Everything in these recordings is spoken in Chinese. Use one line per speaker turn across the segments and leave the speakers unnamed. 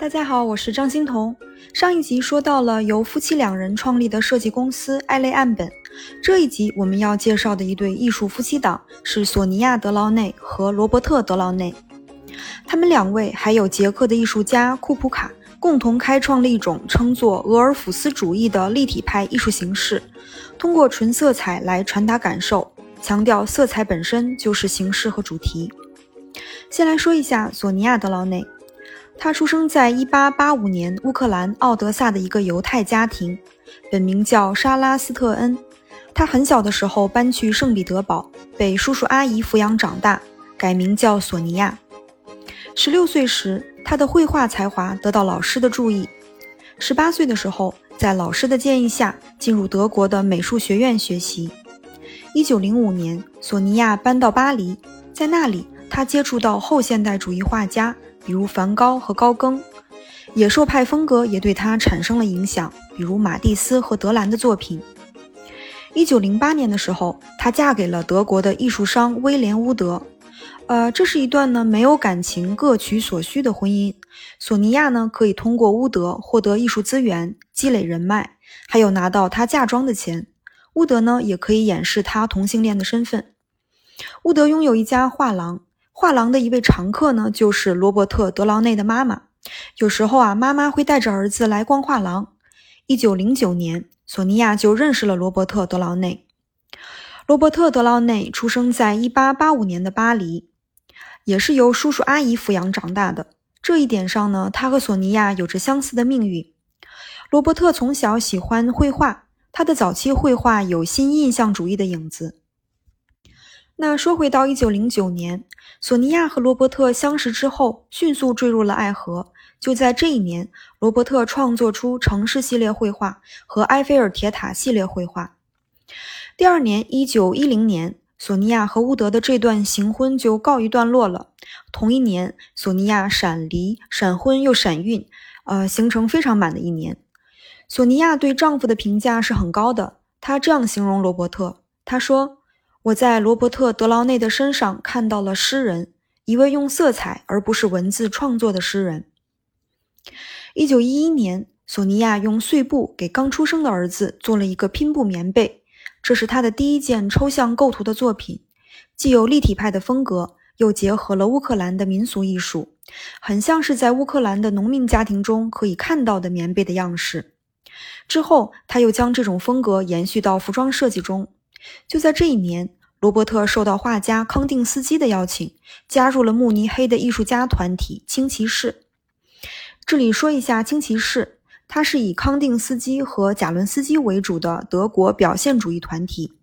大家好，我是张欣彤。上一集说到了由夫妻两人创立的设计公司艾类岸本，这一集我们要介绍的一对艺术夫妻档是索尼娅·德劳内和罗伯特·德劳内。他们两位还有捷克的艺术家库普卡，共同开创了一种称作俄尔甫斯主义的立体派艺术形式，通过纯色彩来传达感受，强调色彩本身就是形式和主题。先来说一下索尼娅·德劳内。他出生在1885年乌克兰奥德萨的一个犹太家庭，本名叫沙拉斯特恩。他很小的时候搬去圣彼得堡，被叔叔阿姨抚养长大，改名叫索尼娅。十六岁时，他的绘画才华得到老师的注意。十八岁的时候，在老师的建议下，进入德国的美术学院学习。一九零五年，索尼娅搬到巴黎，在那里，他接触到后现代主义画家。比如梵高和高更，野兽派风格也对他产生了影响，比如马蒂斯和德兰的作品。一九零八年的时候，她嫁给了德国的艺术商威廉乌德，呃，这是一段呢没有感情、各取所需的婚姻。索尼娅呢可以通过乌德获得艺术资源、积累人脉，还有拿到她嫁妆的钱。乌德呢也可以掩饰他同性恋的身份。乌德拥有一家画廊。画廊的一位常客呢，就是罗伯特·德劳内的妈妈。有时候啊，妈妈会带着儿子来逛画廊。一九零九年，索尼娅就认识了罗伯特·德劳内。罗伯特·德劳内出生在一八八五年的巴黎，也是由叔叔阿姨抚养长大的。这一点上呢，他和索尼娅有着相似的命运。罗伯特从小喜欢绘画，他的早期绘画有新印象主义的影子。那说回到一九零九年，索尼娅和罗伯特相识之后，迅速坠入了爱河。就在这一年，罗伯特创作出城市系列绘画和埃菲尔铁塔系列绘画。第二年，一九一零年，索尼娅和乌德的这段行婚就告一段落了。同一年，索尼娅闪离、闪婚又闪孕，呃，行程非常满的一年。索尼娅对丈夫的评价是很高的，她这样形容罗伯特：“她说。”我在罗伯特·德劳内的身上看到了诗人，一位用色彩而不是文字创作的诗人。一九一一年，索尼娅用碎布给刚出生的儿子做了一个拼布棉被，这是他的第一件抽象构图的作品，既有立体派的风格，又结合了乌克兰的民俗艺术，很像是在乌克兰的农民家庭中可以看到的棉被的样式。之后，他又将这种风格延续到服装设计中。就在这一年，罗伯特受到画家康定斯基的邀请，加入了慕尼黑的艺术家团体青骑士。这里说一下青骑士，它是以康定斯基和贾伦斯基为主的德国表现主义团体。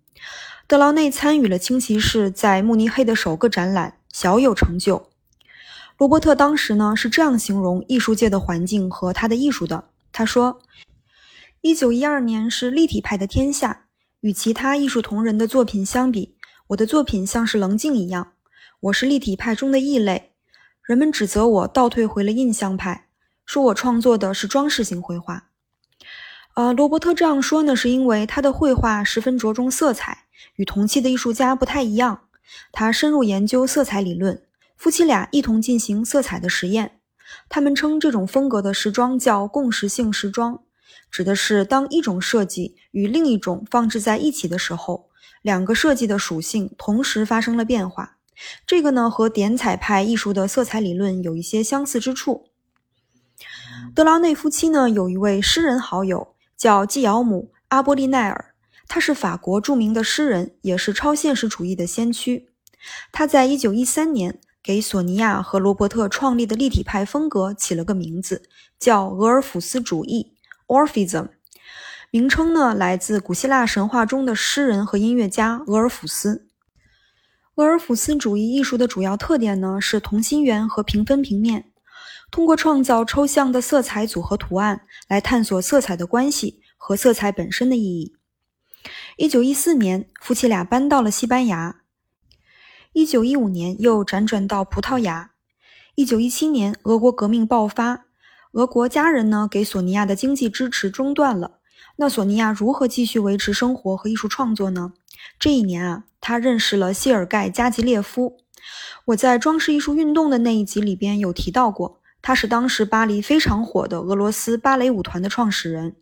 德劳内参与了青骑士在慕尼黑的首个展览，小有成就。罗伯特当时呢是这样形容艺术界的环境和他的艺术的，他说：“一九一二年是立体派的天下。”与其他艺术同仁的作品相比，我的作品像是棱镜一样。我是立体派中的异类。人们指责我倒退回了印象派，说我创作的是装饰性绘画。呃，罗伯特这样说呢，是因为他的绘画十分着重色彩，与同期的艺术家不太一样。他深入研究色彩理论，夫妻俩一同进行色彩的实验。他们称这种风格的时装叫共识性时装。指的是当一种设计与另一种放置在一起的时候，两个设计的属性同时发生了变化。这个呢和点彩派艺术的色彩理论有一些相似之处。德劳内夫妻呢有一位诗人好友叫季尧姆·阿波利奈尔，他是法国著名的诗人，也是超现实主义的先驱。他在一九一三年给索尼娅和罗伯特创立的立体派风格起了个名字，叫俄尔甫斯主义。Orphism，名称呢来自古希腊神话中的诗人和音乐家俄尔甫斯。俄尔甫斯主义艺术的主要特点呢是同心圆和平分平面，通过创造抽象的色彩组合图案来探索色彩的关系和色彩本身的意义。一九一四年，夫妻俩搬到了西班牙。一九一五年又辗转到葡萄牙。一九一七年，俄国革命爆发。俄国家人呢，给索尼娅的经济支持中断了。那索尼娅如何继续维持生活和艺术创作呢？这一年啊，她认识了谢尔盖·加吉列夫。我在装饰艺术运动的那一集里边有提到过，他是当时巴黎非常火的俄罗斯芭蕾舞团的创始人。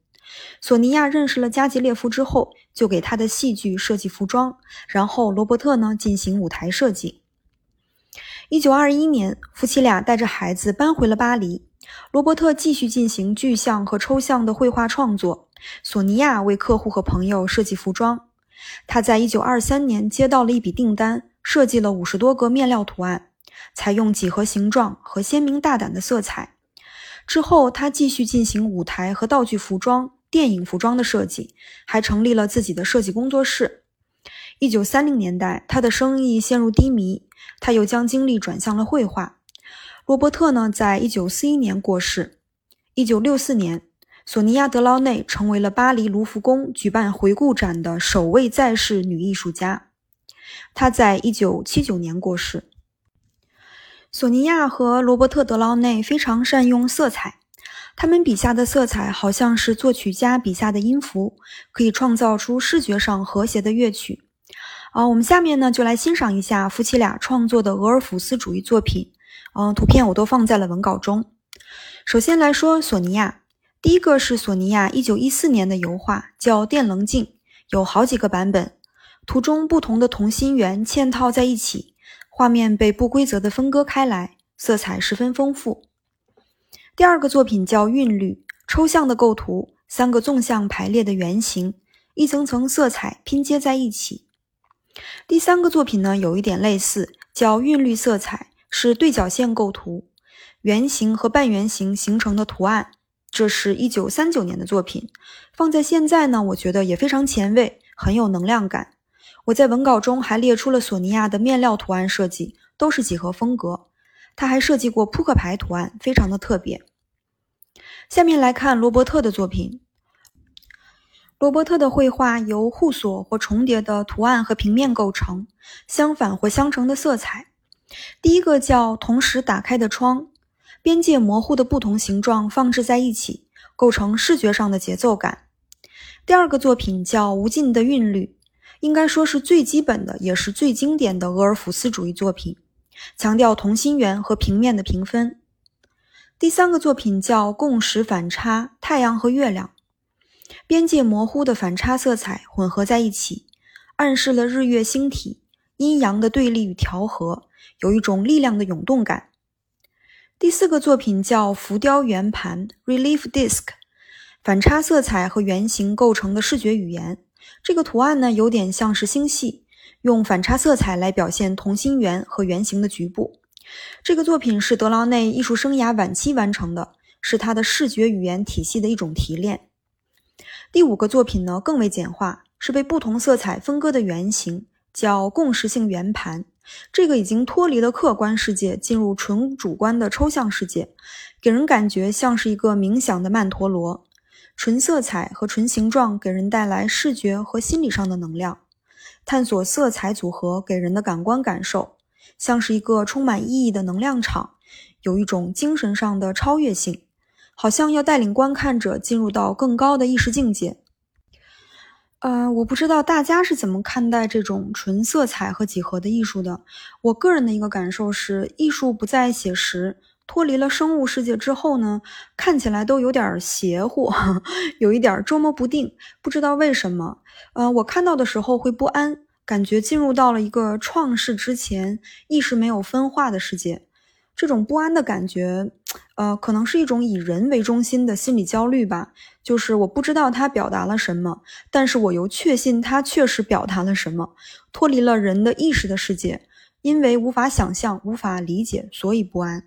索尼娅认识了加吉列夫之后，就给他的戏剧设计服装，然后罗伯特呢进行舞台设计。一九二一年，夫妻俩带着孩子搬回了巴黎。罗伯特继续进行具象和抽象的绘画创作，索尼娅为客户和朋友设计服装。他在一九二三年接到了一笔订单，设计了五十多个面料图案，采用几何形状和鲜明大胆的色彩。之后，他继续进行舞台和道具服装。电影服装的设计，还成立了自己的设计工作室。一九三零年代，他的生意陷入低迷，他又将精力转向了绘画。罗伯特呢，在一九四一年过世。一九六四年，索尼娅·德劳内成为了巴黎卢浮宫举办回顾展的首位在世女艺术家。她在一九七九年过世。索尼娅和罗伯特·德劳内非常善用色彩。他们笔下的色彩好像是作曲家笔下的音符，可以创造出视觉上和谐的乐曲。啊，我们下面呢就来欣赏一下夫妻俩创作的俄尔甫斯主义作品。嗯，图片我都放在了文稿中。首先来说索尼娅，第一个是索尼娅1914年的油画，叫《电棱镜》，有好几个版本。图中不同的同心圆嵌套在一起，画面被不规则的分割开来，色彩十分丰富。第二个作品叫韵律，抽象的构图，三个纵向排列的圆形，一层层色彩拼接在一起。第三个作品呢，有一点类似，叫韵律色彩，是对角线构图，圆形和半圆形形成的图案。这是一九三九年的作品，放在现在呢，我觉得也非常前卫，很有能量感。我在文稿中还列出了索尼娅的面料图案设计，都是几何风格。他还设计过扑克牌图案，非常的特别。下面来看罗伯特的作品。罗伯特的绘画由互锁或重叠的图案和平面构成，相反或相乘的色彩。第一个叫“同时打开的窗”，边界模糊的不同形状放置在一起，构成视觉上的节奏感。第二个作品叫“无尽的韵律”，应该说是最基本的，也是最经典的俄尔甫斯主义作品。强调同心圆和平面的平分。第三个作品叫共识反差，太阳和月亮，边界模糊的反差色彩混合在一起，暗示了日月星体阴阳的对立与调和，有一种力量的涌动感。第四个作品叫浮雕圆盘 （Relief Disc），反差色彩和圆形构成的视觉语言。这个图案呢，有点像是星系。用反差色彩来表现同心圆和圆形的局部。这个作品是德劳内艺术生涯晚期完成的，是他的视觉语言体系的一种提炼。第五个作品呢更为简化，是被不同色彩分割的圆形，叫共识性圆盘。这个已经脱离了客观世界，进入纯主观的抽象世界，给人感觉像是一个冥想的曼陀罗。纯色彩和纯形状给人带来视觉和心理上的能量。探索色彩组合给人的感官感受，像是一个充满意义的能量场，有一种精神上的超越性，好像要带领观看者进入到更高的意识境界。呃，我不知道大家是怎么看待这种纯色彩和几何的艺术的。我个人的一个感受是，艺术不再写实。脱离了生物世界之后呢，看起来都有点邪乎，有一点捉摸不定，不知道为什么。呃，我看到的时候会不安，感觉进入到了一个创世之前意识没有分化的世界。这种不安的感觉，呃，可能是一种以人为中心的心理焦虑吧。就是我不知道它表达了什么，但是我又确信它确实表达了什么。脱离了人的意识的世界，因为无法想象、无法理解，所以不安。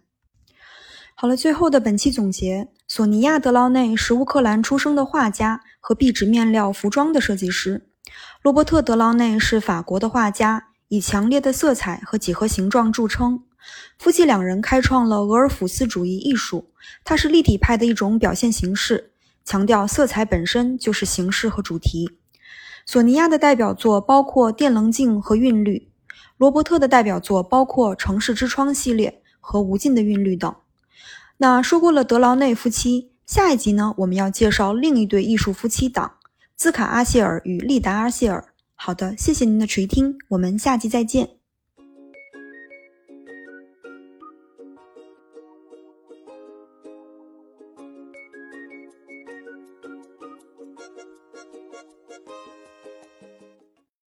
好了，最后的本期总结：索尼娅·德劳内是乌克兰出生的画家和壁纸面料服装的设计师。罗伯特·德劳内是法国的画家，以强烈的色彩和几何形状著称。夫妻两人开创了俄尔甫斯主义艺术，它是立体派的一种表现形式，强调色彩本身就是形式和主题。索尼娅的代表作包括《电棱镜》和《韵律》，罗伯特的代表作包括《城市之窗》系列和《无尽的韵律》等。那说过了德劳内夫妻，下一集呢，我们要介绍另一对艺术夫妻档——兹卡阿谢尔与利达阿谢尔。好的，谢谢您的垂听，我们下集再见。